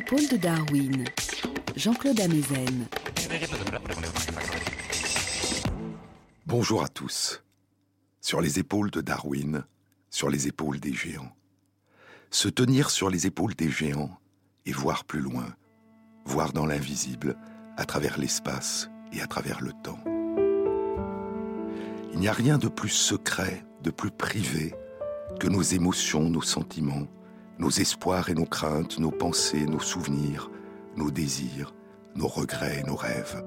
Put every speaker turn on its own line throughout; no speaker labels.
Épaules de Darwin, Jean-Claude Amezen.
Bonjour à tous. Sur les épaules de Darwin, sur les épaules des géants. Se tenir sur les épaules des géants et voir plus loin, voir dans l'invisible, à travers l'espace et à travers le temps. Il n'y a rien de plus secret, de plus privé que nos émotions, nos sentiments, nos espoirs et nos craintes, nos pensées, nos souvenirs, nos désirs, nos regrets et nos rêves.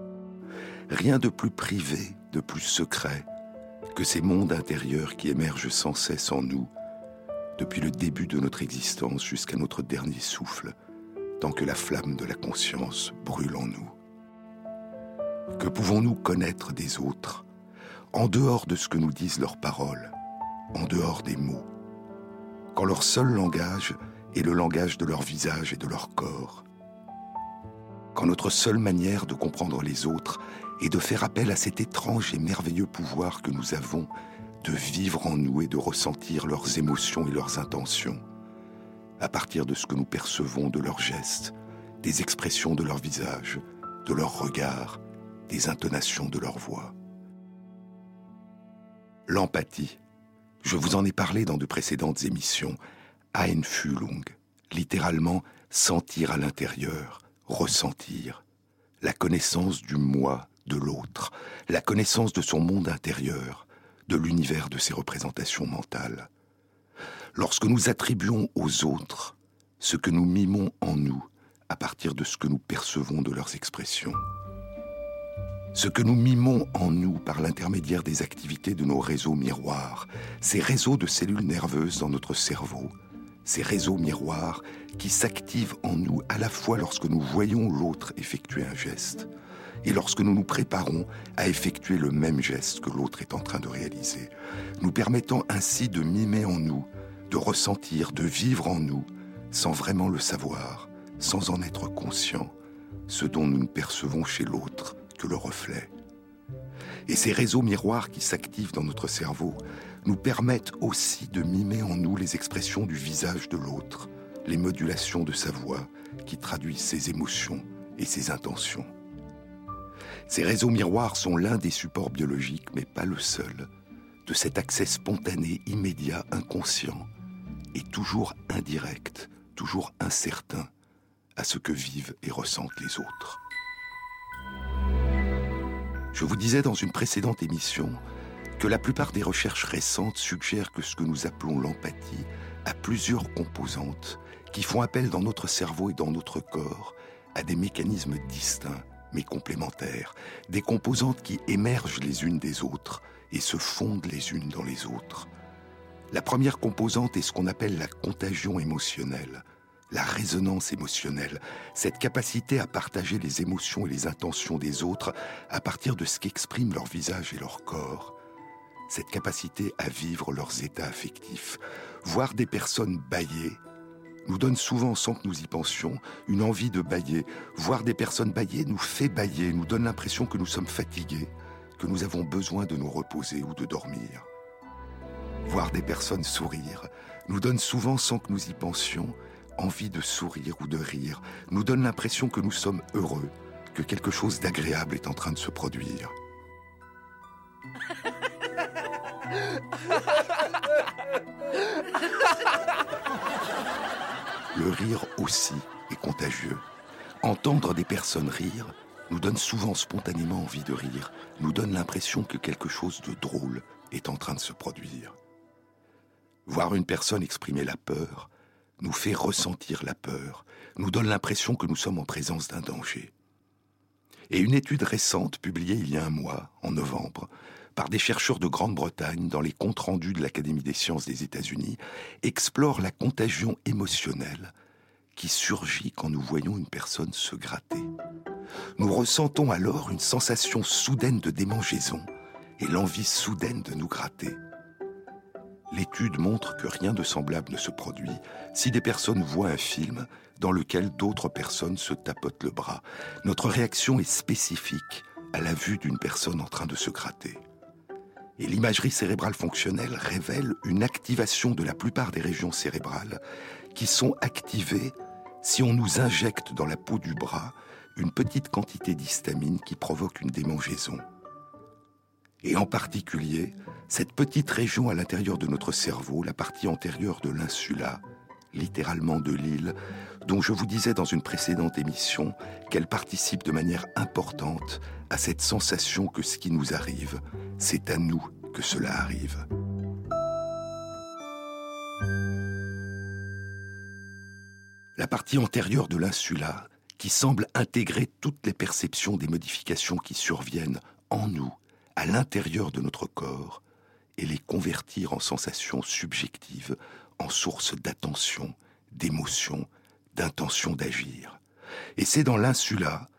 Rien de plus privé, de plus secret que ces mondes intérieurs qui émergent sans cesse en nous, depuis le début de notre existence jusqu'à notre dernier souffle, tant que la flamme de la conscience brûle en nous. Que pouvons-nous connaître des autres, en dehors de ce que nous disent leurs paroles, en dehors des mots, quand leur seul langage est le langage de leur visage et de leur corps, quand notre seule manière de comprendre les autres est de faire appel à cet étrange et merveilleux pouvoir que nous avons de vivre en nous et de ressentir leurs émotions et leurs intentions, à partir de ce que nous percevons de leurs gestes, des expressions de leur visage, de leurs regards, des intonations de leur voix. L'empathie, je vous en ai parlé dans de précédentes émissions, Einfühlung, littéralement sentir à l'intérieur, ressentir, la connaissance du moi de l'autre, la connaissance de son monde intérieur, de l'univers de ses représentations mentales. Lorsque nous attribuons aux autres ce que nous mimons en nous à partir de ce que nous percevons de leurs expressions, ce que nous mimons en nous par l'intermédiaire des activités de nos réseaux miroirs, ces réseaux de cellules nerveuses dans notre cerveau, ces réseaux miroirs qui s'activent en nous à la fois lorsque nous voyons l'autre effectuer un geste et lorsque nous nous préparons à effectuer le même geste que l'autre est en train de réaliser, nous permettant ainsi de mimer en nous, de ressentir, de vivre en nous, sans vraiment le savoir, sans en être conscient, ce dont nous ne percevons chez l'autre que le reflet. Et ces réseaux miroirs qui s'activent dans notre cerveau nous permettent aussi de mimer en nous les expressions du visage de l'autre, les modulations de sa voix qui traduisent ses émotions et ses intentions. Ces réseaux miroirs sont l'un des supports biologiques, mais pas le seul, de cet accès spontané, immédiat, inconscient, et toujours indirect, toujours incertain, à ce que vivent et ressentent les autres. Je vous disais dans une précédente émission la plupart des recherches récentes suggèrent que ce que nous appelons l'empathie a plusieurs composantes qui font appel dans notre cerveau et dans notre corps à des mécanismes distincts mais complémentaires, des composantes qui émergent les unes des autres et se fondent les unes dans les autres. La première composante est ce qu'on appelle la contagion émotionnelle, la résonance émotionnelle, cette capacité à partager les émotions et les intentions des autres à partir de ce qu'expriment leur visage et leur corps, cette capacité à vivre leurs états affectifs, voir des personnes bailler, nous donne souvent, sans que nous y pensions, une envie de bailler. Voir des personnes bailler nous fait bailler, nous donne l'impression que nous sommes fatigués, que nous avons besoin de nous reposer ou de dormir. Voir des personnes sourire nous donne souvent, sans que nous y pensions, envie de sourire ou de rire, nous donne l'impression que nous sommes heureux, que quelque chose d'agréable est en train de se produire. Le rire aussi est contagieux. Entendre des personnes rire nous donne souvent spontanément envie de rire, nous donne l'impression que quelque chose de drôle est en train de se produire. Voir une personne exprimer la peur nous fait ressentir la peur, nous donne l'impression que nous sommes en présence d'un danger. Et une étude récente, publiée il y a un mois, en novembre, par des chercheurs de Grande-Bretagne dans les comptes rendus de l'Académie des sciences des États-Unis, explore la contagion émotionnelle qui surgit quand nous voyons une personne se gratter. Nous ressentons alors une sensation soudaine de démangeaison et l'envie soudaine de nous gratter. L'étude montre que rien de semblable ne se produit si des personnes voient un film dans lequel d'autres personnes se tapotent le bras. Notre réaction est spécifique à la vue d'une personne en train de se gratter. Et l'imagerie cérébrale fonctionnelle révèle une activation de la plupart des régions cérébrales qui sont activées si on nous injecte dans la peau du bras une petite quantité d'histamine qui provoque une démangeaison. Et en particulier, cette petite région à l'intérieur de notre cerveau, la partie antérieure de l'insula, littéralement de l'île, dont je vous disais dans une précédente émission qu'elle participe de manière importante à cette sensation que ce qui nous arrive, c'est à nous que cela arrive. La partie antérieure de l'insula, qui semble intégrer toutes les perceptions des modifications qui surviennent en nous, à l'intérieur de notre corps, et les convertir en sensations subjectives, en source d'attention, d'émotion, d'intention d'agir. Et c'est dans l'insula,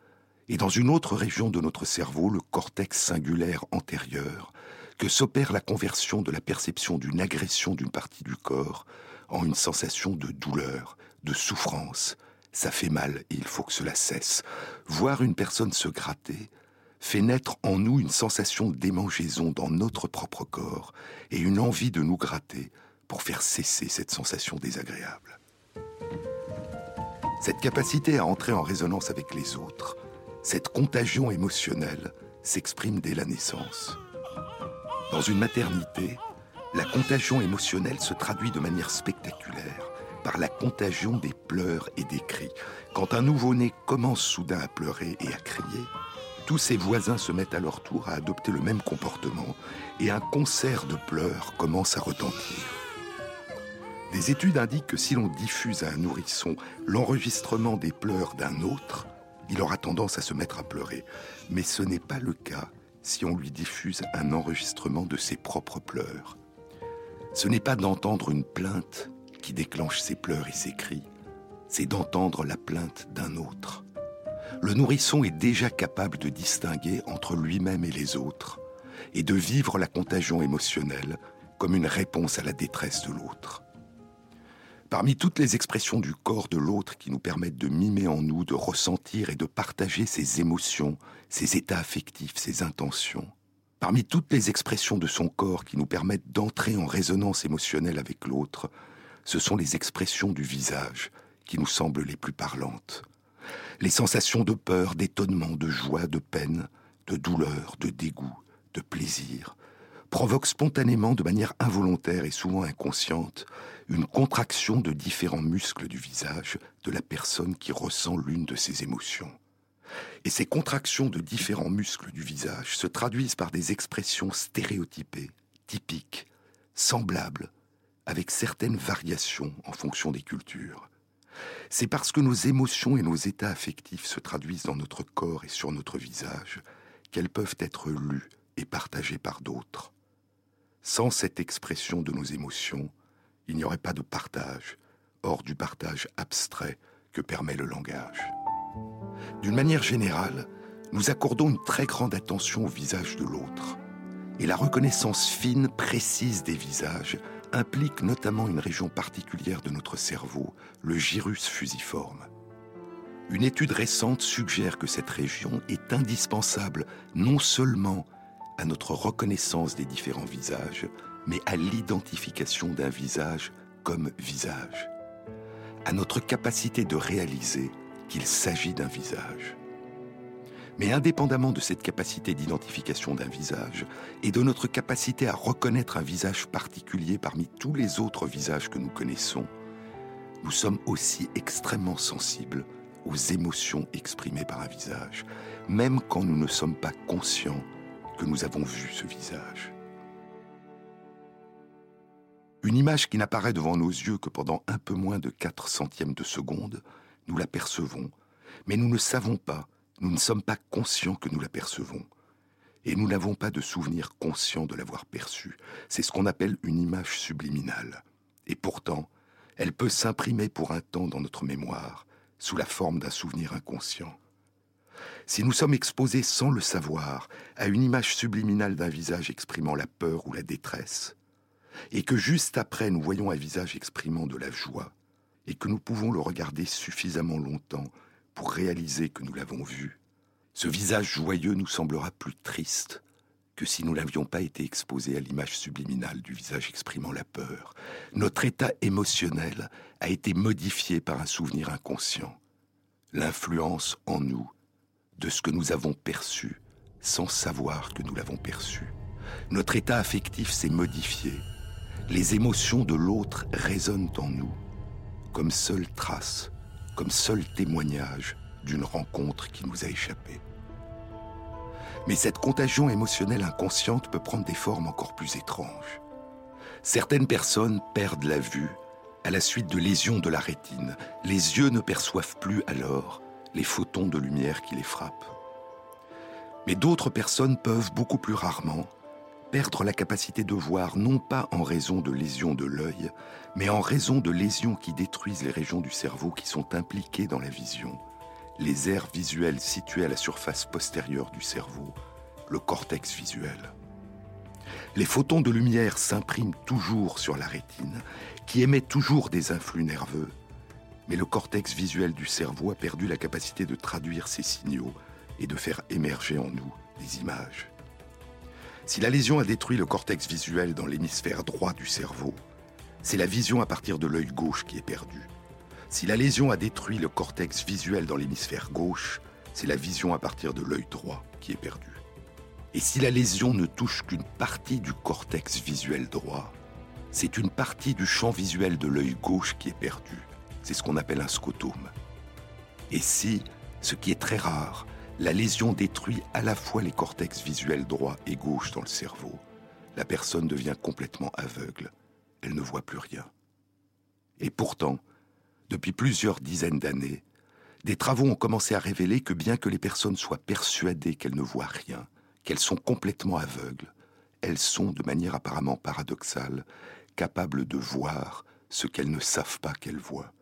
et dans une autre région de notre cerveau, le cortex singulaire antérieur, que s'opère la conversion de la perception d'une agression d'une partie du corps en une sensation de douleur, de souffrance. Ça fait mal et il faut que cela cesse. Voir une personne se gratter fait naître en nous une sensation d'émangeaison dans notre propre corps et une envie de nous gratter pour faire cesser cette sensation désagréable. Cette capacité à entrer en résonance avec les autres, cette contagion émotionnelle s'exprime dès la naissance. Dans une maternité, la contagion émotionnelle se traduit de manière spectaculaire par la contagion des pleurs et des cris. Quand un nouveau-né commence soudain à pleurer et à crier, tous ses voisins se mettent à leur tour à adopter le même comportement et un concert de pleurs commence à retentir. Des études indiquent que si l'on diffuse à un nourrisson l'enregistrement des pleurs d'un autre, il aura tendance à se mettre à pleurer. Mais ce n'est pas le cas si on lui diffuse un enregistrement de ses propres pleurs. Ce n'est pas d'entendre une plainte qui déclenche ses pleurs et ses cris, c'est d'entendre la plainte d'un autre. Le nourrisson est déjà capable de distinguer entre lui-même et les autres, et de vivre la contagion émotionnelle comme une réponse à la détresse de l'autre. Parmi toutes les expressions du corps de l'autre qui nous permettent de mimer en nous, de ressentir et de partager ses émotions, ses états affectifs, ses intentions, parmi toutes les expressions de son corps qui nous permettent d'entrer en résonance émotionnelle avec l'autre, ce sont les expressions du visage qui nous semblent les plus parlantes. Les sensations de peur, d'étonnement, de joie, de peine, de douleur, de dégoût, de plaisir, provoquent spontanément, de manière involontaire et souvent inconsciente, une contraction de différents muscles du visage de la personne qui ressent l'une de ces émotions. Et ces contractions de différents muscles du visage se traduisent par des expressions stéréotypées, typiques, semblables, avec certaines variations en fonction des cultures. C'est parce que nos émotions et nos états affectifs se traduisent dans notre corps et sur notre visage qu'elles peuvent être lues et partagées par d'autres. Sans cette expression de nos émotions, il n'y aurait pas de partage, hors du partage abstrait que permet le langage. D'une manière générale, nous accordons une très grande attention au visage de l'autre. Et la reconnaissance fine, précise des visages implique notamment une région particulière de notre cerveau, le gyrus fusiforme. Une étude récente suggère que cette région est indispensable non seulement à notre reconnaissance des différents visages, mais à l'identification d'un visage comme visage, à notre capacité de réaliser qu'il s'agit d'un visage. Mais indépendamment de cette capacité d'identification d'un visage et de notre capacité à reconnaître un visage particulier parmi tous les autres visages que nous connaissons, nous sommes aussi extrêmement sensibles aux émotions exprimées par un visage, même quand nous ne sommes pas conscients que nous avons vu ce visage. Une image qui n'apparaît devant nos yeux que pendant un peu moins de 4 centièmes de seconde, nous la percevons, mais nous ne savons pas nous ne sommes pas conscients que nous l'apercevons. Et nous n'avons pas de souvenir conscient de l'avoir perçue. C'est ce qu'on appelle une image subliminale. Et pourtant, elle peut s'imprimer pour un temps dans notre mémoire, sous la forme d'un souvenir inconscient. Si nous sommes exposés sans le savoir à une image subliminale d'un visage exprimant la peur ou la détresse, et que juste après nous voyons un visage exprimant de la joie, et que nous pouvons le regarder suffisamment longtemps pour réaliser que nous l'avons vu, ce visage joyeux nous semblera plus triste que si nous n'avions pas été exposés à l'image subliminale du visage exprimant la peur. Notre état émotionnel a été modifié par un souvenir inconscient. L'influence en nous de ce que nous avons perçu sans savoir que nous l'avons perçu. Notre état affectif s'est modifié. Les émotions de l'autre résonnent en nous comme seule trace, comme seul témoignage d'une rencontre qui nous a échappé. Mais cette contagion émotionnelle inconsciente peut prendre des formes encore plus étranges. Certaines personnes perdent la vue à la suite de lésions de la rétine. Les yeux ne perçoivent plus alors les photons de lumière qui les frappent. Mais d'autres personnes peuvent beaucoup plus rarement perdre la capacité de voir non pas en raison de lésions de l'œil, mais en raison de lésions qui détruisent les régions du cerveau qui sont impliquées dans la vision, les aires visuelles situées à la surface postérieure du cerveau, le cortex visuel. Les photons de lumière s'impriment toujours sur la rétine, qui émet toujours des influx nerveux, mais le cortex visuel du cerveau a perdu la capacité de traduire ces signaux et de faire émerger en nous des images. Si la lésion a détruit le cortex visuel dans l'hémisphère droit du cerveau, c'est la vision à partir de l'œil gauche qui est perdue. Si la lésion a détruit le cortex visuel dans l'hémisphère gauche, c'est la vision à partir de l'œil droit qui est perdue. Et si la lésion ne touche qu'une partie du cortex visuel droit, c'est une partie du champ visuel de l'œil gauche qui est perdue. C'est ce qu'on appelle un scotome. Et si, ce qui est très rare, la lésion détruit à la fois les cortex visuels droit et gauche dans le cerveau. La personne devient complètement aveugle. Elle ne voit plus rien. Et pourtant, depuis plusieurs dizaines d'années, des travaux ont commencé à révéler que bien que les personnes soient persuadées qu'elles ne voient rien, qu'elles sont complètement aveugles, elles sont, de manière apparemment paradoxale, capables de voir ce qu'elles ne savent pas qu'elles voient.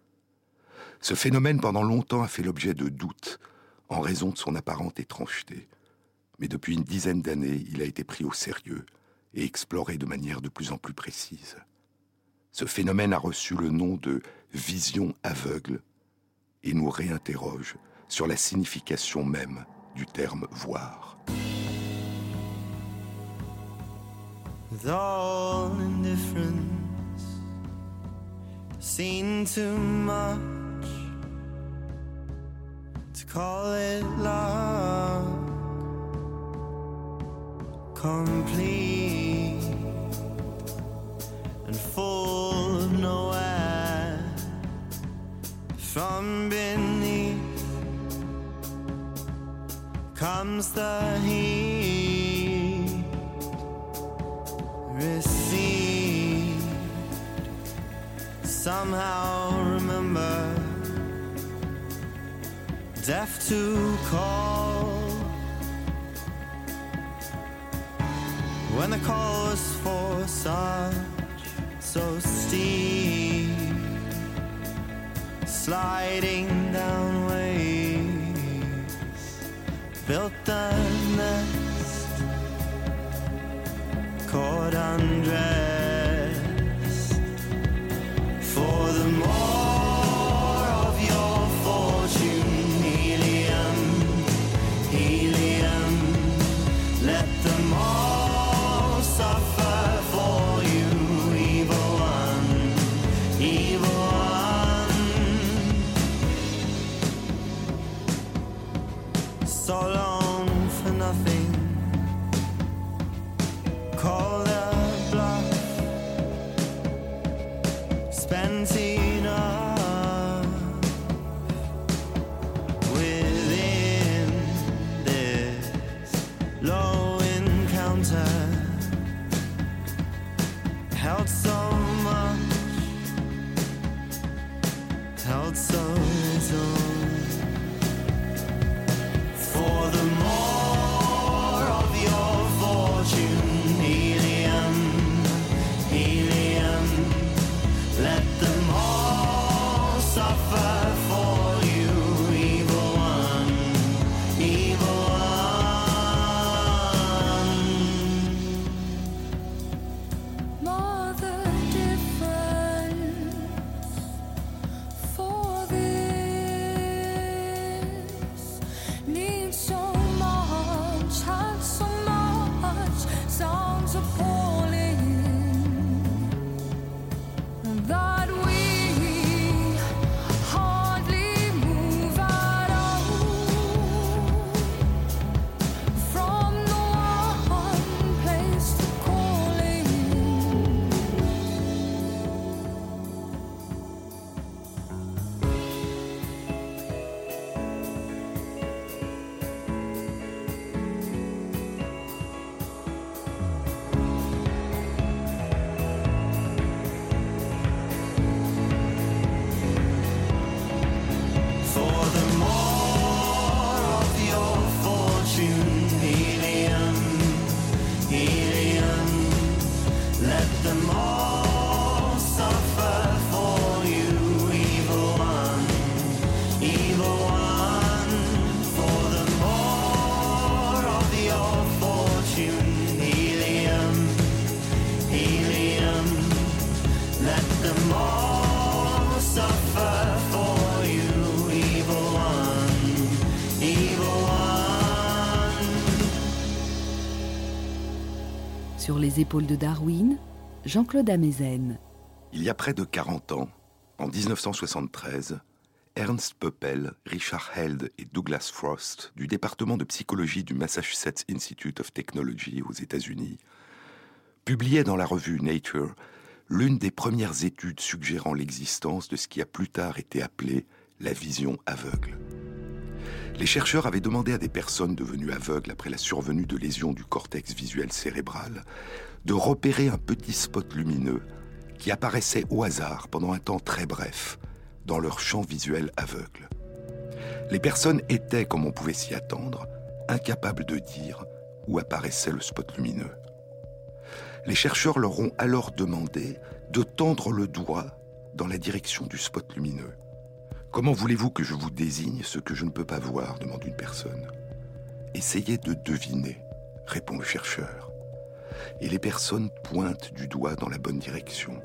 Ce phénomène pendant longtemps a fait l'objet de doutes en raison de son apparente étrangeté. Mais depuis une dizaine d'années, il a été pris au sérieux et exploré de manière de plus en plus précise. Ce phénomène a reçu le nom de vision aveugle et nous réinterroge sur la signification même du terme voir. To call it love. Complete and full of nowhere. From beneath comes the heat. Received somehow deaf to call. When the call was for such so steep sliding down ways built the nest caught undressed
Les épaules de Darwin, Jean-Claude Amezen.
Il y a près de 40 ans, en 1973, Ernst Poppel, Richard Held et Douglas Frost, du département de psychologie du Massachusetts Institute of Technology aux États-Unis, publiaient dans la revue Nature l'une des premières études suggérant l'existence de ce qui a plus tard été appelé la vision aveugle. Les chercheurs avaient demandé à des personnes devenues aveugles après la survenue de lésions du cortex visuel cérébral de repérer un petit spot lumineux qui apparaissait au hasard pendant un temps très bref dans leur champ visuel aveugle. Les personnes étaient, comme on pouvait s'y attendre, incapables de dire où apparaissait le spot lumineux. Les chercheurs leur ont alors demandé de tendre le doigt dans la direction du spot lumineux. Comment voulez-vous que je vous désigne ce que je ne peux pas voir demande une personne. Essayez de deviner, répond le chercheur. Et les personnes pointent du doigt dans la bonne direction.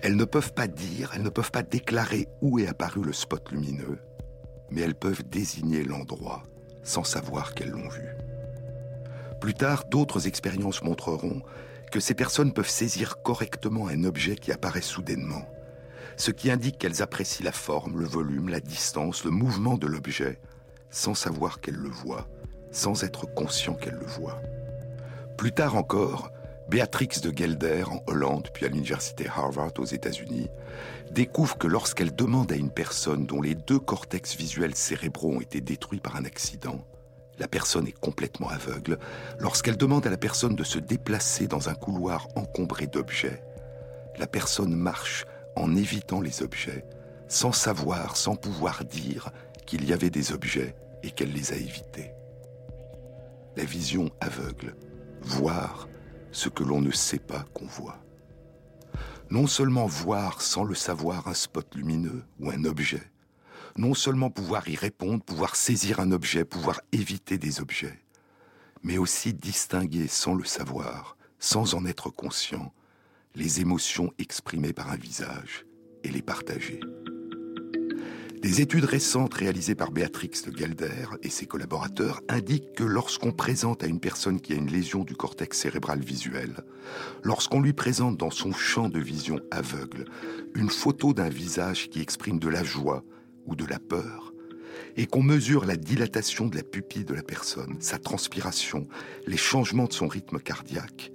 Elles ne peuvent pas dire, elles ne peuvent pas déclarer où est apparu le spot lumineux, mais elles peuvent désigner l'endroit sans savoir qu'elles l'ont vu. Plus tard, d'autres expériences montreront que ces personnes peuvent saisir correctement un objet qui apparaît soudainement, ce qui indique qu'elles apprécient la forme, le volume, la distance, le mouvement de l'objet, sans savoir qu'elles le voient, sans être conscient qu'elles le voient. Plus tard encore, Béatrix de Gelder en Hollande, puis à l'université Harvard aux États-Unis, découvre que lorsqu'elle demande à une personne dont les deux cortex visuels cérébraux ont été détruits par un accident, la personne est complètement aveugle, lorsqu'elle demande à la personne de se déplacer dans un couloir encombré d'objets, la personne marche en évitant les objets, sans savoir, sans pouvoir dire qu'il y avait des objets et qu'elle les a évités. La vision aveugle, voir, ce que l'on ne sait pas qu'on voit. Non seulement voir sans le savoir un spot lumineux ou un objet, non seulement pouvoir y répondre, pouvoir saisir un objet, pouvoir éviter des objets, mais aussi distinguer sans le savoir, sans en être conscient, les émotions exprimées par un visage et les partager. Des études récentes réalisées par Béatrix de Gelder et ses collaborateurs indiquent que lorsqu'on présente à une personne qui a une lésion du cortex cérébral visuel, lorsqu'on lui présente dans son champ de vision aveugle une photo d'un visage qui exprime de la joie ou de la peur, et qu'on mesure la dilatation de la pupille de la personne, sa transpiration, les changements de son rythme cardiaque,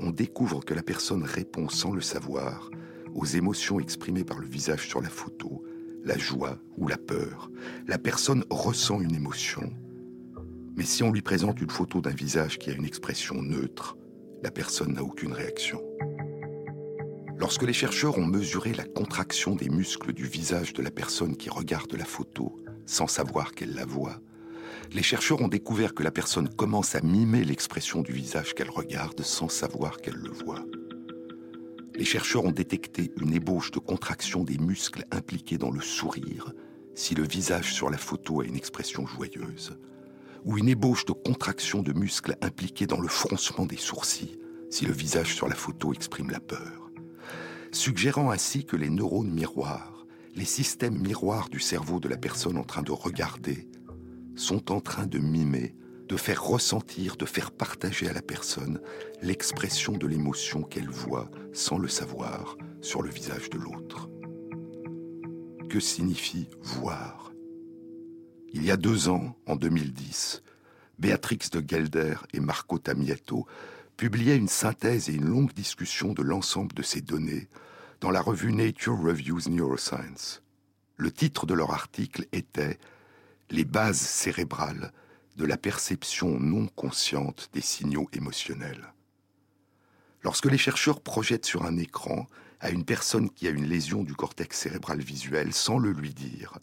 on découvre que la personne répond sans le savoir aux émotions exprimées par le visage sur la photo, la joie ou la peur. La personne ressent une émotion. Mais si on lui présente une photo d'un visage qui a une expression neutre, la personne n'a aucune réaction. Lorsque les chercheurs ont mesuré la contraction des muscles du visage de la personne qui regarde la photo, sans savoir qu'elle la voit, les chercheurs ont découvert que la personne commence à mimer l'expression du visage qu'elle regarde sans savoir qu'elle le voit. Les chercheurs ont détecté une ébauche de contraction des muscles impliqués dans le sourire si le visage sur la photo a une expression joyeuse, ou une ébauche de contraction de muscles impliqués dans le froncement des sourcils si le visage sur la photo exprime la peur, suggérant ainsi que les neurones miroirs, les systèmes miroirs du cerveau de la personne en train de regarder, sont en train de mimer de faire ressentir, de faire partager à la personne l'expression de l'émotion qu'elle voit sans le savoir sur le visage de l'autre. Que signifie voir? Il y a deux ans, en 2010, Béatrix de Gelder et Marco Tamietto publiaient une synthèse et une longue discussion de l'ensemble de ces données dans la revue Nature Reviews Neuroscience. Le titre de leur article était Les bases cérébrales de la perception non consciente des signaux émotionnels. Lorsque les chercheurs projettent sur un écran à une personne qui a une lésion du cortex cérébral visuel sans le lui dire,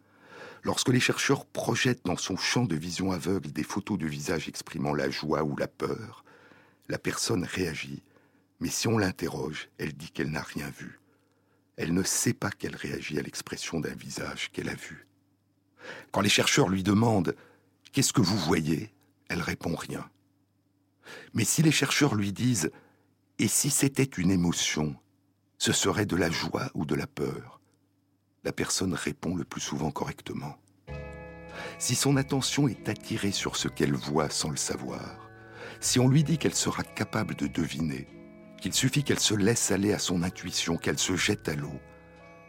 lorsque les chercheurs projettent dans son champ de vision aveugle des photos de visage exprimant la joie ou la peur, la personne réagit, mais si on l'interroge, elle dit qu'elle n'a rien vu. Elle ne sait pas qu'elle réagit à l'expression d'un visage qu'elle a vu. Quand les chercheurs lui demandent Qu'est-ce que vous voyez? Elle répond rien. Mais si les chercheurs lui disent Et si c'était une émotion, ce serait de la joie ou de la peur? La personne répond le plus souvent correctement. Si son attention est attirée sur ce qu'elle voit sans le savoir, si on lui dit qu'elle sera capable de deviner, qu'il suffit qu'elle se laisse aller à son intuition, qu'elle se jette à l'eau,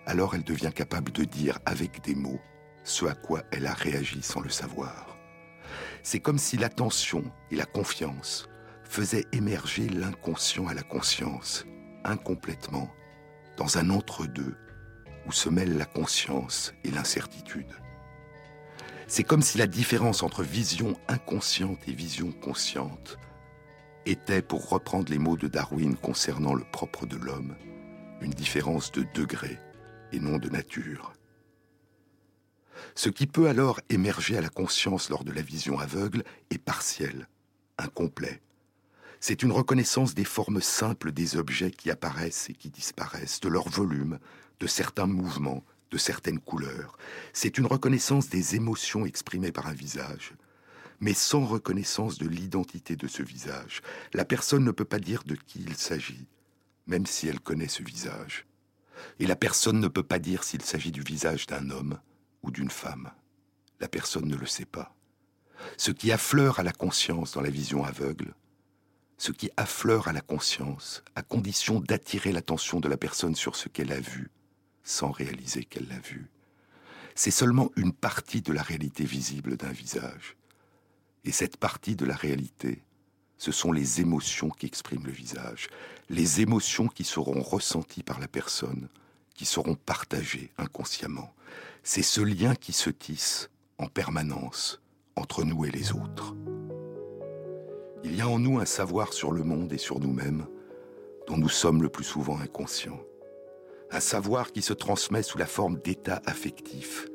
alors elle devient capable de dire avec des mots ce à quoi elle a réagi sans le savoir. C'est comme si l'attention et la confiance faisaient émerger l'inconscient à la conscience, incomplètement, dans un entre-deux où se mêlent la conscience et l'incertitude. C'est comme si la différence entre vision inconsciente et vision consciente était, pour reprendre les mots de Darwin concernant le propre de l'homme, une différence de degré et non de nature. Ce qui peut alors émerger à la conscience lors de la vision aveugle est partiel, incomplet. C'est une reconnaissance des formes simples des objets qui apparaissent et qui disparaissent, de leur volume, de certains mouvements, de certaines couleurs. C'est une reconnaissance des émotions exprimées par un visage, mais sans reconnaissance de l'identité de ce visage. La personne ne peut pas dire de qui il s'agit, même si elle connaît ce visage. Et la personne ne peut pas dire s'il s'agit du visage d'un homme ou d'une femme. La personne ne le sait pas. Ce qui affleure à la conscience dans la vision aveugle, ce qui affleure à la conscience, à condition d'attirer l'attention de la personne sur ce qu'elle a vu, sans réaliser qu'elle l'a vu, c'est seulement une partie de la réalité visible d'un visage. Et cette partie de la réalité, ce sont les émotions qui expriment le visage, les émotions qui seront ressenties par la personne, qui seront partagées inconsciemment. C'est ce lien qui se tisse en permanence entre nous et les autres. Il y a en nous un savoir sur le monde et sur nous-mêmes dont nous sommes le plus souvent inconscients. Un savoir qui se transmet sous la forme d'états affectifs,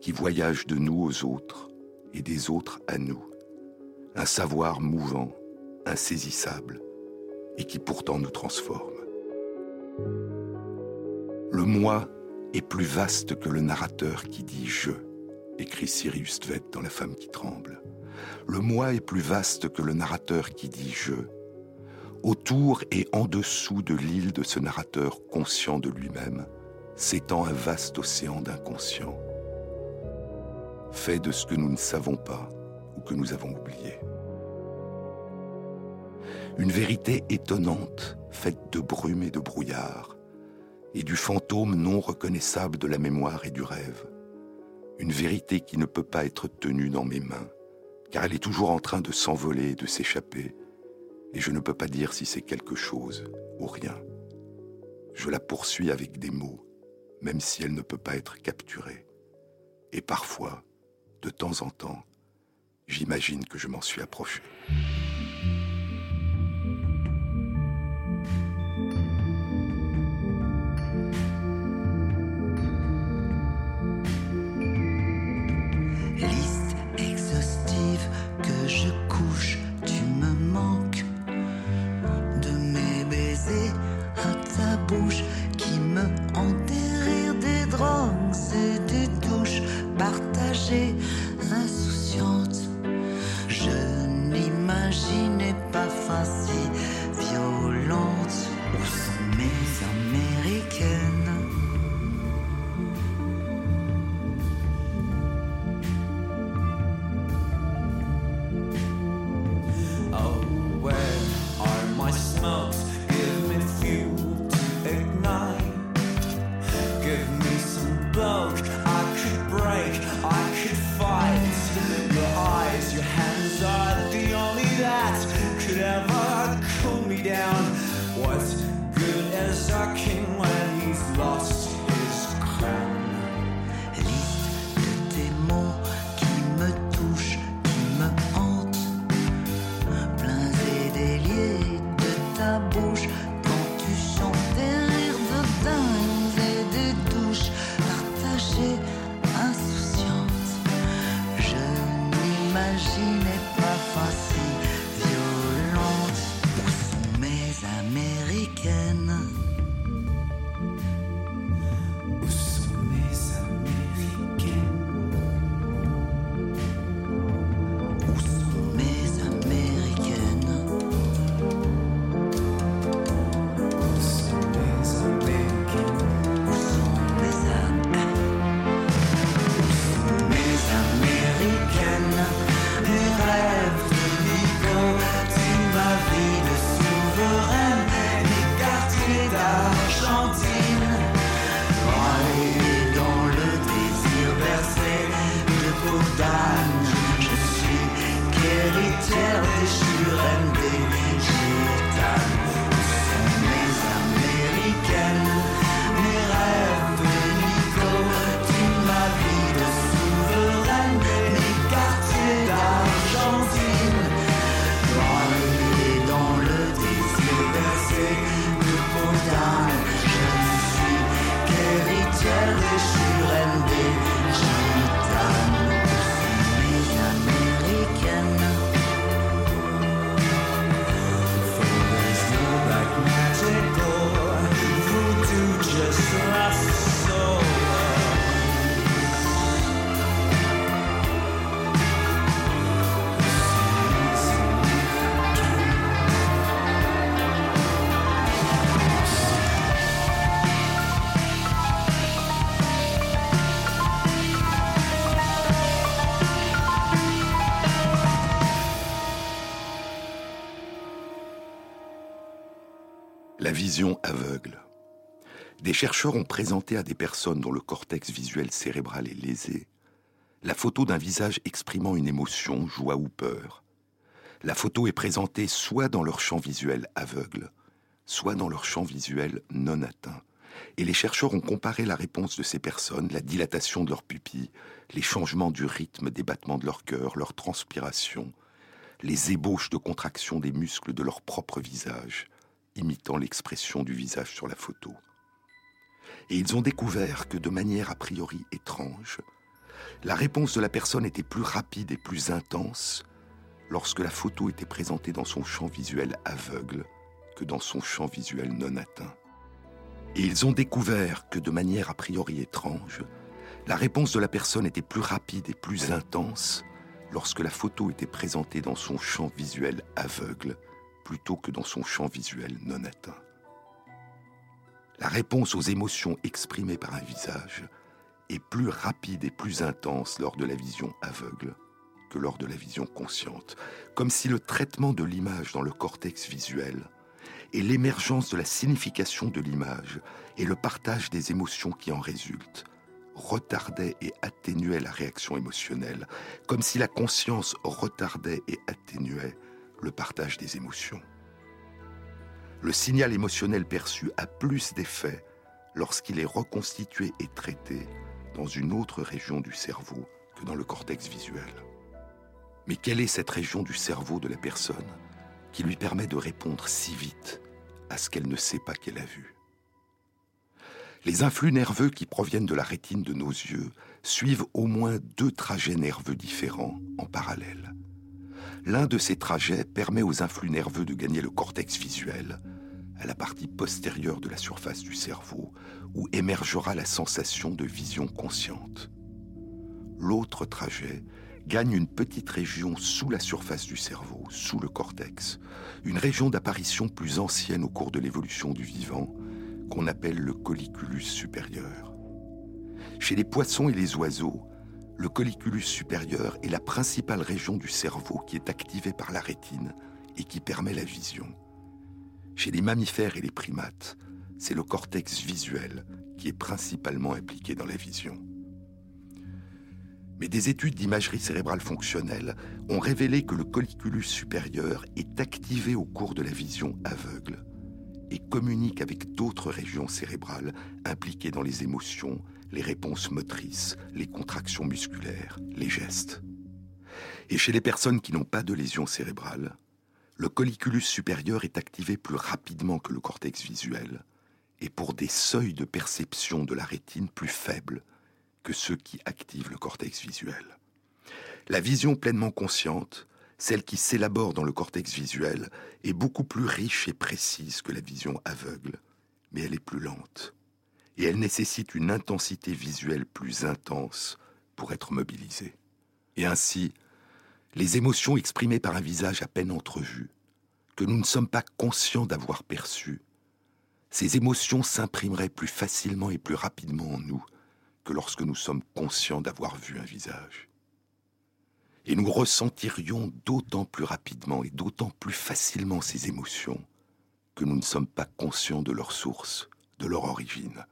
qui voyagent de nous aux autres et des autres à nous. Un savoir mouvant, insaisissable, et qui pourtant nous transforme. Le moi est plus vaste que le narrateur qui dit je, écrit Sirius Tvet dans La femme qui tremble. Le moi est plus vaste que le narrateur qui dit je. Autour et en dessous de l'île de ce narrateur conscient de lui-même s'étend un vaste océan d'inconscient, fait de ce que nous ne savons pas ou que nous avons oublié. Une vérité étonnante, faite de brume et de brouillard, et du fantôme non reconnaissable de la mémoire et du rêve. Une vérité qui ne peut pas être tenue dans mes mains, car elle est toujours en train de s'envoler et de s'échapper, et je ne peux pas dire si c'est quelque chose ou rien. Je la poursuis avec des mots, même si elle ne peut pas être capturée. Et parfois, de temps en temps, j'imagine que je m'en suis approché. Vision aveugle. Des chercheurs ont présenté à des personnes dont le cortex visuel cérébral est lésé la photo d'un visage exprimant une émotion, joie ou peur. La photo est présentée soit dans leur champ visuel aveugle, soit dans leur champ visuel non atteint. Et les chercheurs ont comparé la réponse de ces personnes, la dilatation de leurs pupilles, les changements du rythme des battements de leur cœur, leur transpiration, les ébauches de contraction des muscles de leur propre visage, imitant l'expression du visage sur la photo. Et ils ont découvert que de manière a priori étrange, la réponse de la personne était plus rapide et plus intense lorsque la photo était présentée dans son champ visuel aveugle que dans son champ visuel non atteint. Et ils ont découvert que de manière a priori étrange, la réponse de la personne était plus rapide et plus intense lorsque la photo était présentée dans son champ visuel aveugle plutôt que dans son champ visuel non atteint. La réponse aux émotions exprimées par un visage est plus rapide et plus intense lors de la vision aveugle que lors de la vision consciente, comme si le traitement de l'image dans le cortex visuel et l'émergence de la signification de l'image et le partage des émotions qui en résultent retardait et atténuait la réaction émotionnelle, comme si la conscience retardait et atténuait le partage des émotions. Le signal émotionnel perçu a plus d'effet lorsqu'il est reconstitué et traité dans une autre région du cerveau que dans le cortex visuel. Mais quelle est cette région du cerveau de la personne qui lui permet de répondre si vite à ce qu'elle ne sait pas qu'elle a vu? Les influx nerveux qui proviennent de la rétine de nos yeux suivent au moins deux trajets nerveux différents en parallèle. L'un de ces trajets permet aux influx nerveux de gagner le cortex visuel, à la partie postérieure de la surface du cerveau, où émergera la sensation de vision consciente. L'autre trajet gagne une petite région sous la surface du cerveau, sous le cortex, une région d'apparition plus ancienne au cours de l'évolution du vivant, qu'on appelle le colliculus supérieur. Chez les poissons et les oiseaux, le colliculus supérieur est la principale région du cerveau qui est activée par la rétine et qui permet la vision. Chez les mammifères et les primates, c'est le cortex visuel qui est principalement impliqué dans la vision. Mais des études d'imagerie cérébrale fonctionnelle ont révélé que le colliculus supérieur est activé au cours de la vision aveugle et communique avec d'autres régions cérébrales impliquées dans les émotions, les réponses motrices, les contractions musculaires, les gestes. Et chez les personnes qui n'ont pas de lésion cérébrale, le colliculus supérieur est activé plus rapidement que le cortex visuel et pour des seuils de perception de la rétine plus faibles que ceux qui activent le cortex visuel. La vision pleinement consciente, celle qui s'élabore dans le cortex visuel, est beaucoup plus riche et précise que la vision aveugle, mais elle est plus lente. Et elle nécessite une intensité visuelle plus intense pour être mobilisée. Et ainsi, les émotions exprimées par un visage à peine entrevu, que nous ne sommes pas conscients d'avoir perçues, ces émotions s'imprimeraient plus facilement et plus rapidement en nous que lorsque nous sommes conscients d'avoir vu un visage. Et nous ressentirions d'autant plus rapidement et d'autant plus facilement ces émotions que nous ne sommes pas conscients de leur source, de leur origine.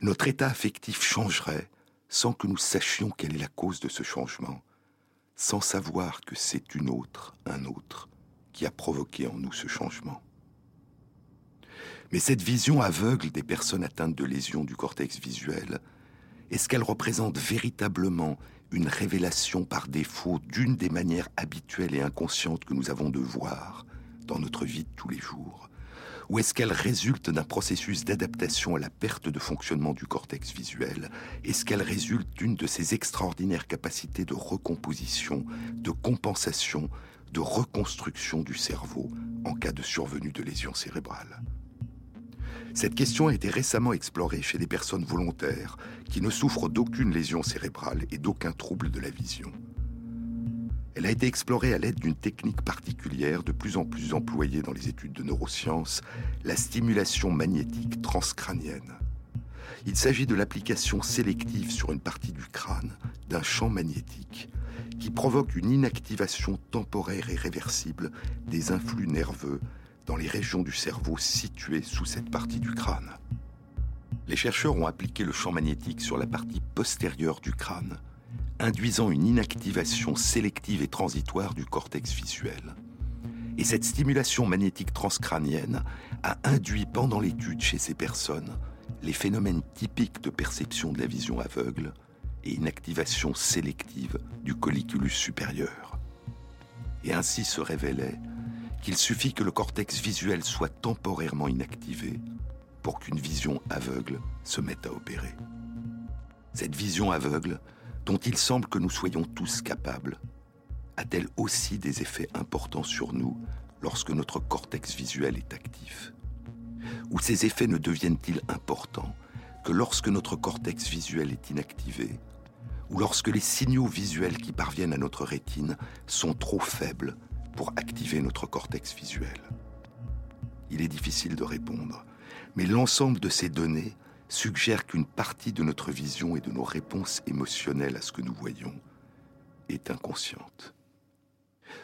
Notre état affectif changerait sans que nous sachions quelle est la cause de ce changement, sans savoir que c'est une autre, un autre, qui a provoqué en nous ce changement. Mais cette vision aveugle des personnes atteintes de lésions du cortex visuel est-ce qu'elle représente véritablement une révélation par défaut d'une des manières habituelles et inconscientes que nous avons de voir dans notre vie de tous les jours Ou est-ce qu'elle résulte d'un processus d'adaptation à la perte de fonctionnement du cortex visuel? Est-ce qu'elle résulte d'une de ces extraordinaires capacités de recomposition, de compensation, de reconstruction du cerveau en cas de survenue de lésions cérébrales? Cette question a été récemment explorée chez des personnes volontaires qui ne souffrent d'aucune lésion cérébrale et d'aucun trouble de la vision. Elle a été explorée à l'aide d'une technique particulière de plus en plus employée dans les études de neurosciences, la stimulation magnétique transcrânienne. Il s'agit de l'application sélective sur une partie du crâne d'un champ magnétique qui provoque une inactivation temporaire et réversible des influx nerveux dans les régions du cerveau situées sous cette partie du crâne. Les chercheurs ont appliqué le champ magnétique sur la partie postérieure du crâne, induisant une inactivation sélective et transitoire du cortex visuel. Et cette stimulation magnétique transcrânienne a induit pendant l'étude chez ces personnes les phénomènes typiques de perception de la vision aveugle et une activation sélective du colliculus supérieur. Et ainsi se révélait qu'il suffit que le cortex visuel soit temporairement inactivé pour qu'une vision aveugle se mette à opérer. Cette vision aveugle, dont il semble que nous soyons tous capables, a-t-elle aussi des effets importants sur nous lorsque notre cortex visuel est actif? Ou ces effets ne deviennent-ils importants que lorsque notre cortex visuel est inactivé? Ou lorsque les signaux visuels qui parviennent à notre rétine sont trop faibles pour activer notre cortex visuel? Il est difficile de répondre, mais l'ensemble de ces données suggère qu'une partie de notre vision et de nos réponses émotionnelles à ce que nous voyons est inconsciente.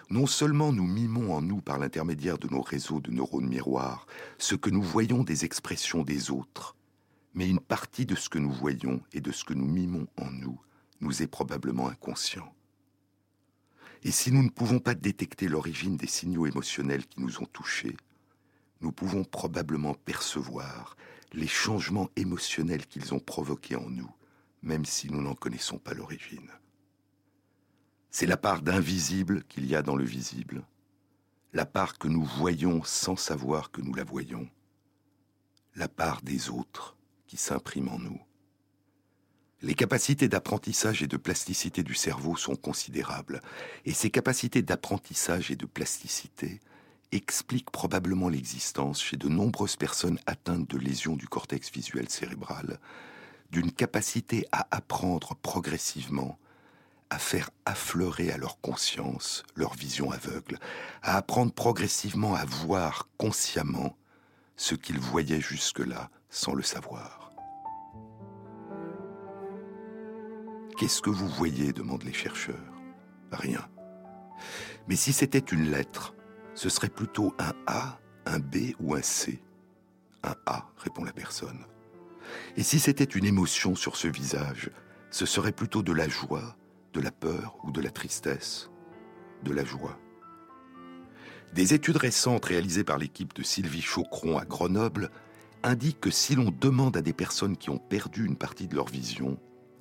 Non seulement nous mimons en nous par l'intermédiaire de nos réseaux de neurones miroirs ce que nous voyons des expressions des autres, mais une partie de ce que nous voyons et de ce que nous mimons en nous nous est probablement inconscient. Et si nous ne pouvons pas détecter l'origine des signaux émotionnels qui nous ont touchés, nous pouvons probablement percevoir les changements émotionnels qu'ils ont provoqués en nous, même si nous n'en connaissons pas l'origine. C'est la part d'invisible qu'il y a dans le visible, la part que nous voyons sans savoir que nous la voyons, la part des autres qui s'imprime en nous. Les capacités d'apprentissage et de plasticité du cerveau sont considérables, et ces capacités d'apprentissage et de plasticité expliquent probablement l'existence chez de nombreuses personnes atteintes de lésions du cortex visuel cérébral d'une capacité à apprendre progressivement à faire affleurer à leur conscience leur vision aveugle, à apprendre progressivement à voir consciemment ce qu'ils voyaient jusque-là sans le savoir. Qu'est-ce que vous voyez? demandent les chercheurs. Rien. Mais si c'était une lettre, ce serait plutôt un A, un B ou un C. Un A, répond la personne. Et si c'était une émotion sur ce visage, ce serait plutôt de la joie, de la peur ou de la tristesse De la joie. Des études récentes réalisées par l'équipe de Sylvie Chocron à Grenoble indiquent que si l'on demande à des personnes qui ont perdu une partie de leur vision,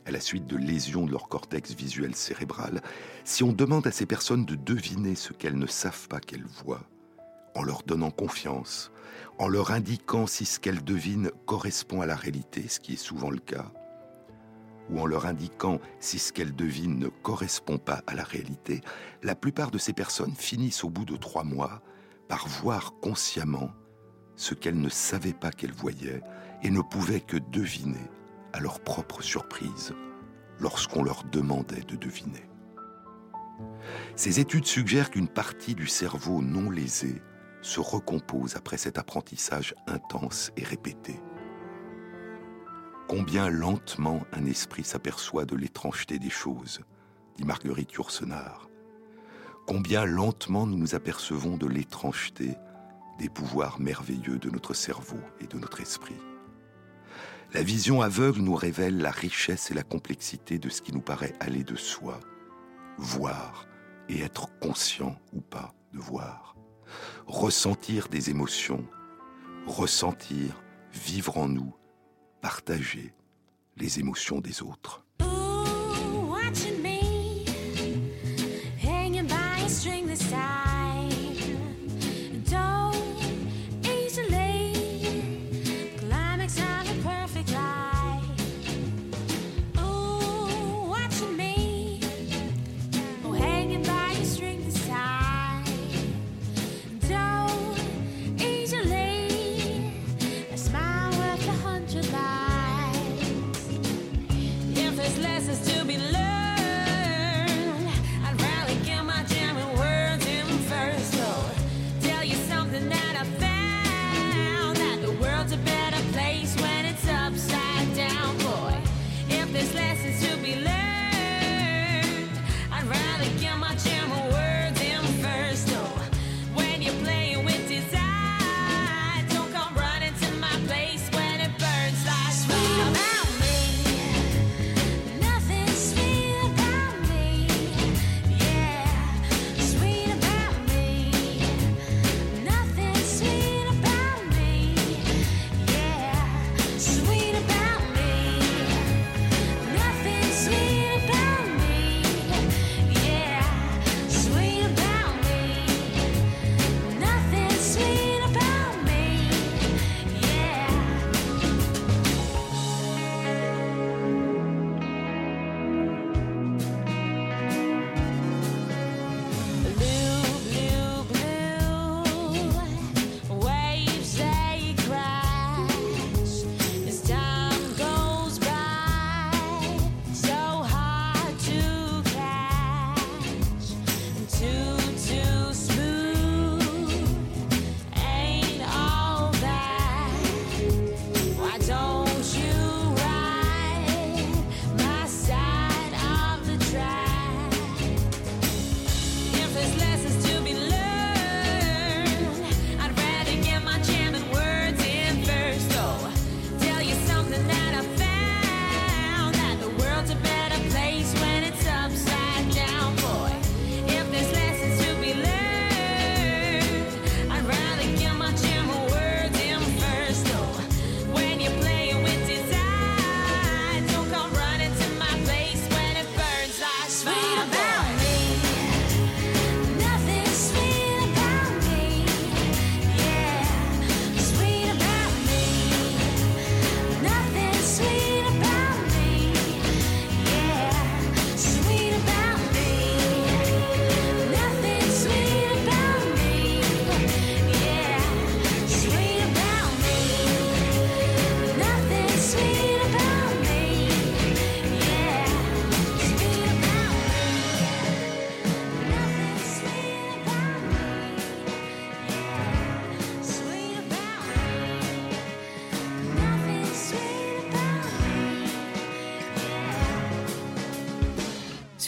à la suite de lésions de leur cortex visuel cérébral, si on demande à ces personnes de deviner ce qu'elles ne savent pas qu'elles voient, en leur donnant confiance, en leur indiquant si ce qu'elles devinent correspond à la réalité, ce qui est souvent le cas, ou en leur indiquant si ce qu'elles devinent ne correspond pas à la réalité, la plupart de ces personnes finissent au bout de trois mois par voir consciemment ce qu'elles ne savaient pas qu'elles voyaient et ne pouvaient que deviner à leur propre surprise lorsqu'on leur demandait de deviner. Ces études suggèrent qu'une partie du cerveau non lésé se recompose après cet apprentissage intense et répété. Combien lentement un esprit s'aperçoit de l'étrangeté des choses, dit Marguerite Yourcenar. Combien lentement nous nous apercevons de l'étrangeté des pouvoirs merveilleux de notre cerveau et de notre esprit. La vision aveugle nous révèle la richesse et la complexité de ce qui nous paraît aller de soi, voir et être conscient ou pas de voir, ressentir des émotions, ressentir, vivre en nous, partager les émotions des autres.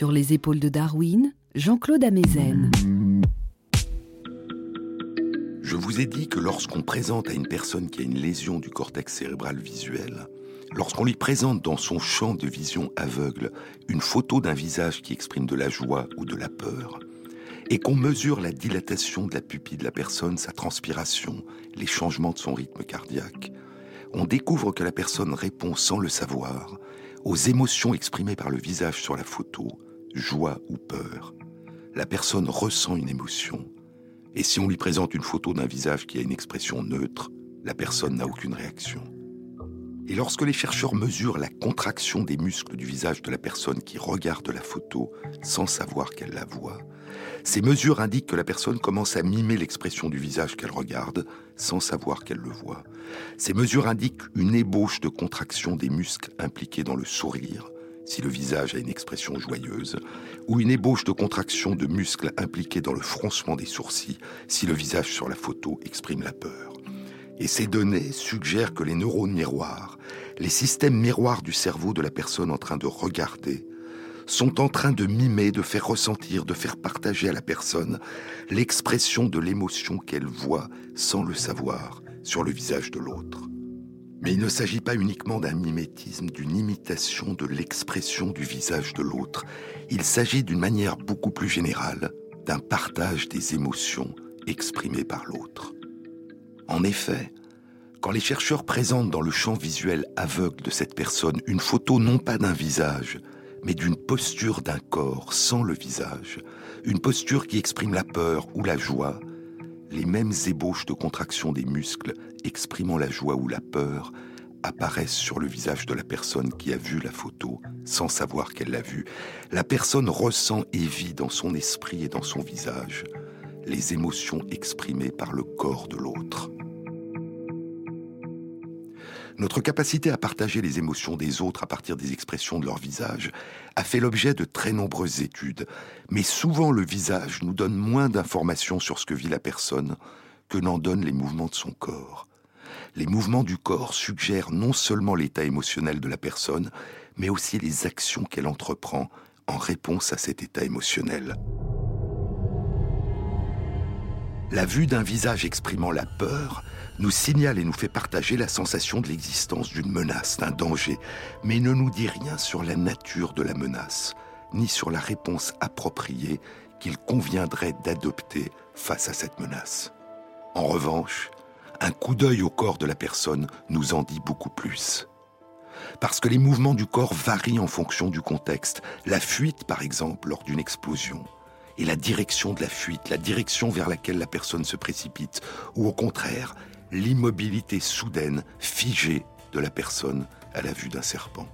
Sur les épaules de Darwin, Jean-Claude Amezen.
Je vous ai dit que lorsqu'on présente à une personne qui a une lésion du cortex cérébral visuel, lorsqu'on lui présente dans son champ de vision aveugle une photo d'un visage qui exprime de la joie ou de la peur, et qu'on mesure la dilatation de la pupille de la personne, sa transpiration, les changements de son rythme cardiaque, on découvre que la personne répond sans le savoir aux émotions exprimées par le visage sur la photo, joie ou peur. La personne ressent une émotion, et si on lui présente une photo d'un visage qui a une expression neutre, la personne n'a aucune réaction. Et lorsque les chercheurs mesurent la contraction des muscles du visage de la personne qui regarde la photo sans savoir qu'elle la voit, ces mesures indiquent que la personne commence à mimer l'expression du visage qu'elle regarde sans savoir qu'elle le voit. Ces mesures indiquent une ébauche de contraction des muscles impliqués dans le sourire, si le visage a une expression joyeuse, ou une ébauche de contraction de muscles impliqués dans le froncement des sourcils, si le visage sur la photo exprime la peur. Et ces données suggèrent que les neurones miroirs, les systèmes miroirs du cerveau de la personne en train de regarder, sont en train de mimer, de faire ressentir, de faire partager à la personne l'expression de l'émotion qu'elle voit sans le savoir sur le visage de l'autre. Mais il ne s'agit pas uniquement d'un mimétisme, d'une imitation de l'expression du visage de l'autre. Il s'agit d'une manière beaucoup plus générale d'un partage des émotions exprimées par l'autre. En effet, quand les chercheurs présentent dans le champ visuel aveugle de cette personne une photo non pas d'un visage, mais d'une posture d'un corps sans le visage, une posture qui exprime la peur ou la joie, les mêmes ébauches de contraction des muscles exprimant la joie ou la peur apparaissent sur le visage de la personne qui a vu la photo sans savoir qu'elle l'a vue. La personne ressent et vit dans son esprit et dans son visage les émotions exprimées par le corps de l'autre. Notre capacité à partager les émotions des autres à partir des expressions de leur visage a fait l'objet de très nombreuses études, mais souvent le visage nous donne moins d'informations sur ce que vit la personne que n'en donnent les mouvements de son corps. Les mouvements du corps suggèrent non seulement l'état émotionnel de la personne, mais aussi les actions qu'elle entreprend en réponse à cet état émotionnel. La vue d'un visage exprimant la peur nous signale et nous fait partager la sensation de l'existence d'une menace, d'un danger, mais ne nous dit rien sur la nature de la menace, ni sur la réponse appropriée qu'il conviendrait d'adopter face à cette menace. En revanche, un coup d'œil au corps de la personne nous en dit beaucoup plus. Parce que les mouvements du corps varient en fonction du contexte. La fuite, par exemple, lors d'une explosion, et la direction de la fuite, la direction vers laquelle la personne se précipite, ou au contraire, l'immobilité soudaine, figée de la personne à la vue d'un serpent.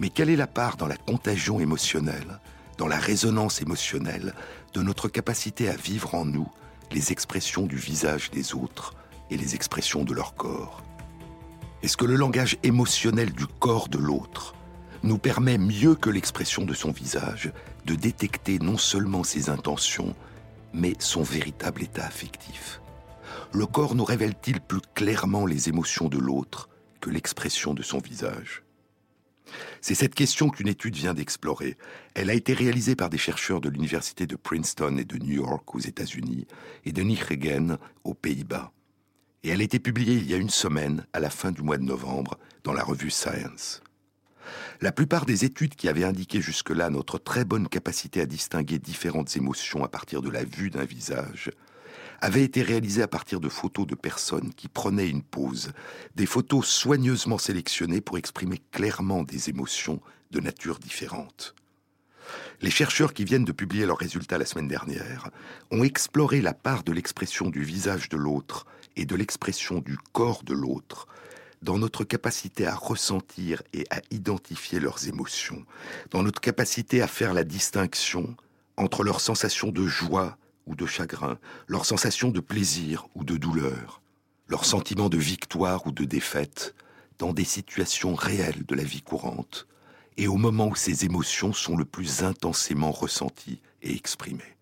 Mais quelle est la part dans la contagion émotionnelle, dans la résonance émotionnelle, de notre capacité à vivre en nous les expressions du visage des autres et les expressions de leur corps? Est-ce que le langage émotionnel du corps de l'autre nous permet mieux que l'expression de son visage de détecter non seulement ses intentions, mais son véritable état affectif le corps nous révèle-t-il plus clairement les émotions de l'autre que l'expression de son visage? C'est cette question qu'une étude vient d'explorer. Elle a été réalisée par des chercheurs de l'université de Princeton et de New York aux États-Unis et de Nijmegen aux Pays-Bas. Et elle a été publiée il y a une semaine, à la fin du mois de novembre, dans la revue Science. La plupart des études qui avaient indiqué jusque-là notre très bonne capacité à distinguer différentes émotions à partir de la vue d'un visage avait été réalisé à partir de photos de personnes qui prenaient une pause, des photos soigneusement sélectionnées pour exprimer clairement des émotions de nature différente. Les chercheurs qui viennent de publier leurs résultats la semaine dernière ont exploré la part de l'expression du visage de l'autre et de l'expression du corps de l'autre dans notre capacité à ressentir et à identifier leurs émotions, dans notre capacité à faire la distinction entre leurs sensations de joie ou de chagrin, leur sensation de plaisir ou de douleur, leur sentiment de victoire ou de défaite, dans des situations réelles de la vie courante, et au moment où ces émotions sont le plus intensément ressenties et exprimées.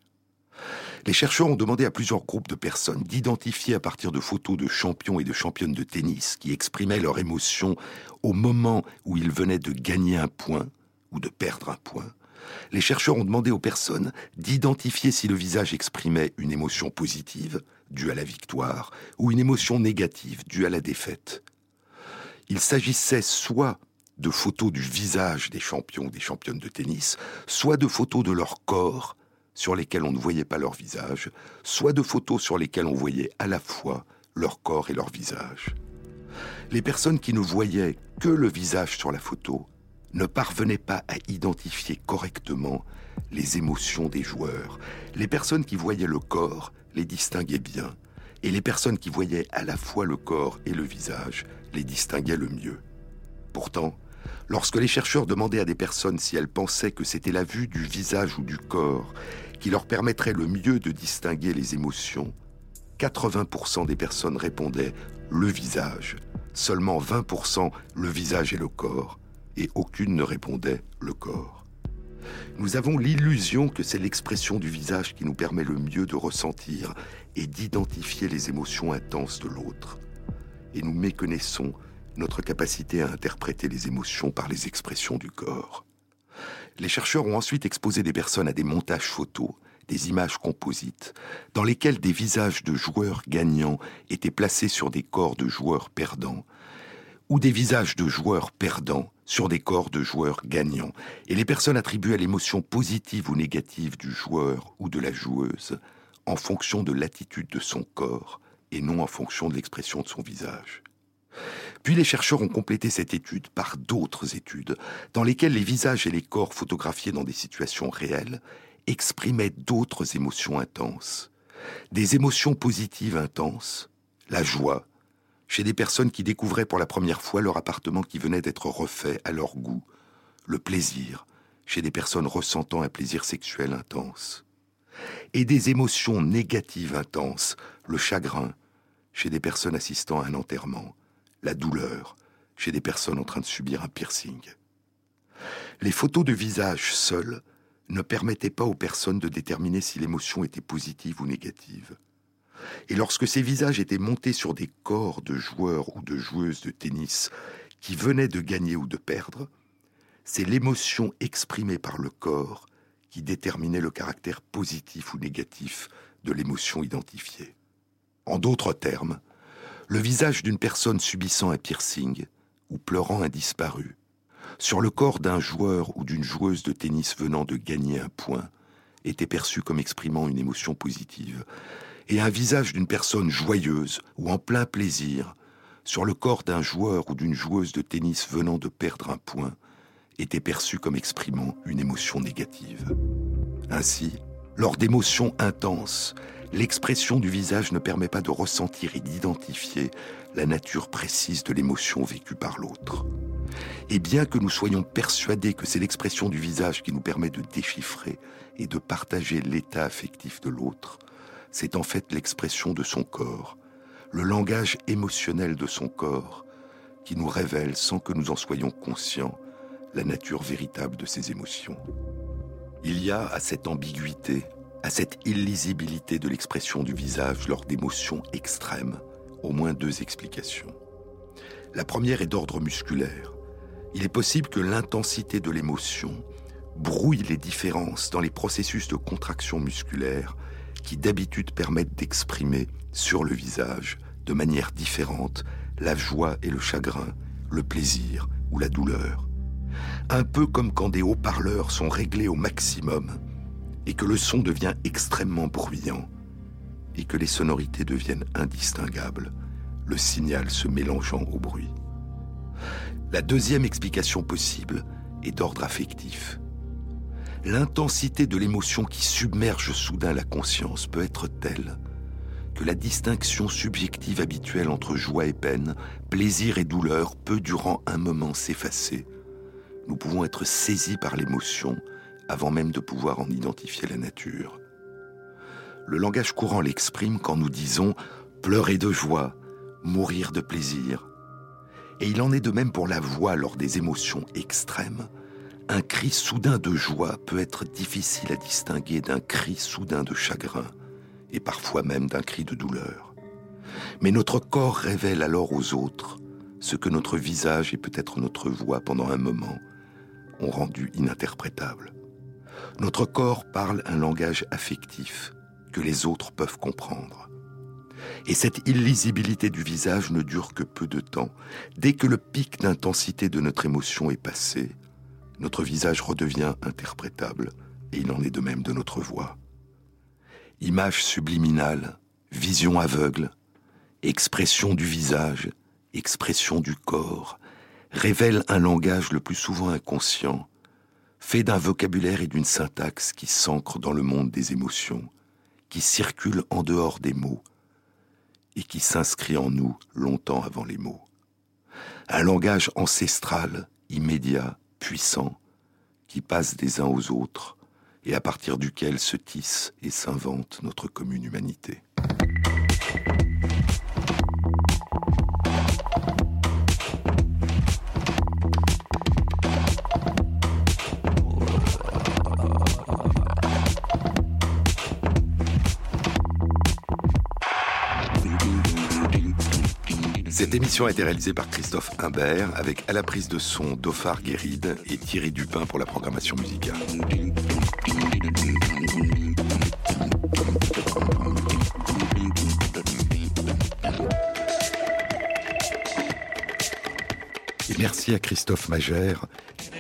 Les chercheurs ont demandé à plusieurs groupes de personnes d'identifier à partir de photos de champions et de championnes de tennis qui exprimaient leurs émotions au moment où ils venaient de gagner un point ou de perdre un point, Les chercheurs ont demandé aux personnes d'identifier si le visage exprimait une émotion positive, due à la victoire, ou une émotion négative, due à la défaite. Il s'agissait soit de photos du visage des champions ou des championnes de tennis, soit de photos de leur corps sur lesquelles on ne voyait pas leur visage, soit de photos sur lesquelles on voyait à la fois leur corps et leur visage. Les personnes qui ne voyaient que le visage sur la photo ne parvenaient pas à identifier correctement les émotions des joueurs. Les personnes qui voyaient le corps les distinguaient bien, et les personnes qui voyaient à la fois le corps et le visage les distinguaient le mieux. Pourtant, lorsque les chercheurs demandaient à des personnes si elles pensaient que c'était la vue du visage ou du corps qui leur permettrait le mieux de distinguer les émotions, 80% des personnes répondaient le visage, seulement 20% le visage et le corps, et aucune ne répondait le corps. Nous avons l'illusion que c'est l'expression du visage qui nous permet le mieux de ressentir et d'identifier les émotions intenses de l'autre. Et nous méconnaissons notre capacité à interpréter les émotions par les expressions du corps. Les chercheurs ont ensuite exposé des personnes à des montages photos, des images composites, dans lesquelles des visages de joueurs gagnants étaient placés sur des corps de joueurs perdants, ou des visages de joueurs perdants sur des corps de joueurs gagnants, et les personnes attribuaient l'émotion positive ou négative du joueur ou de la joueuse en fonction de l'attitude de son corps et non en fonction de l'expression de son visage. Puis les chercheurs ont complété cette étude par d'autres études, dans lesquelles les visages et les corps photographiés dans des situations réelles exprimaient d'autres émotions intenses. Des émotions positives intenses, la joie, chez des personnes qui découvraient pour la première fois leur appartement qui venait d'être refait à leur goût, le plaisir, chez des personnes ressentant un plaisir sexuel intense, et des émotions négatives intenses, le chagrin, chez des personnes assistant à un enterrement, la douleur, chez des personnes en train de subir un piercing. Les photos de visage seules ne permettaient pas aux personnes de déterminer si l'émotion était positive ou négative. Et lorsque ces visages étaient montés sur des corps de joueurs ou de joueuses de tennis qui venaient de gagner ou de perdre, c'est l'émotion exprimée par le corps qui déterminait le caractère positif ou négatif de l'émotion identifiée. En d'autres termes, le visage d'une personne subissant un piercing ou pleurant un disparu, sur le corps d'un joueur ou d'une joueuse de tennis venant de gagner un point, était perçu comme exprimant une émotion positive, et un visage d'une personne joyeuse ou en plein plaisir sur le corps d'un joueur ou d'une joueuse de tennis venant de perdre un point était perçu comme exprimant une émotion négative. Ainsi, lors d'émotions intenses, l'expression du visage ne permet pas de ressentir et d'identifier la nature précise de l'émotion vécue par l'autre. Et bien que nous soyons persuadés que c'est l'expression du visage qui nous permet de déchiffrer et de partager l'état affectif de l'autre, c'est en fait l'expression de son corps, le langage émotionnel de son corps, qui nous révèle sans que nous en soyons conscients la nature véritable de ses émotions. Il y a à cette ambiguïté, à cette illisibilité de l'expression du visage lors d'émotions extrêmes, au moins deux explications. La première est d'ordre musculaire. Il est possible que l'intensité de l'émotion brouille les différences dans les processus de contraction musculaire qui d'habitude permettent d'exprimer sur le visage, de manière différente, la joie et le chagrin, le plaisir ou la douleur. Un peu comme quand des haut-parleurs sont réglés au maximum et que le son devient extrêmement bruyant et que les sonorités deviennent indistinguables, le signal se mélangeant au bruit. La deuxième explication possible est d'ordre affectif l'intensité de l'émotion qui submerge soudain la conscience peut être telle que la distinction subjective habituelle entre joie et peine, plaisir et douleur peut durant un moment s'effacer. Nous pouvons être saisis par l'émotion avant même de pouvoir en identifier la nature. Le langage courant l'exprime quand nous disons pleurer de joie, mourir de plaisir. Et il en est de même pour la voix lors des émotions extrêmes un cri soudain de joie peut être difficile à distinguer d'un cri soudain de chagrin, et parfois même d'un cri de douleur. Mais notre corps révèle alors aux autres ce que notre visage et peut-être notre voix pendant un moment ont rendu ininterprétable. Notre corps parle un langage affectif que les autres peuvent comprendre. Et cette illisibilité du visage ne dure que peu de temps. Dès que le pic d'intensité de notre émotion est passé, notre visage redevient interprétable, et il en est de même de notre voix. Image subliminale, vision aveugle, expression du visage, expression du corps, révèle un langage le plus souvent inconscient, fait d'un vocabulaire et d'une syntaxe qui s'ancrent dans le monde des émotions, qui circulent en dehors des mots, et qui s'inscrit en nous longtemps avant les mots. Un langage ancestral, immédiat, puissant, qui passe des uns aux autres, et à partir duquel se tisse et s'invente notre commune humanité. Cette émission a été réalisée par Christophe Imbert avec à la prise de son Dauphard Guéride et Thierry Dupin pour la programmation musicale. Et merci à Christophe Magère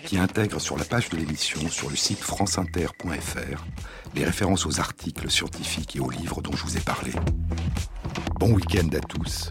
qui intègre sur la page de l'émission sur le site franceinter.fr les références aux articles scientifiques et aux livres dont je vous ai parlé. Bon week-end à tous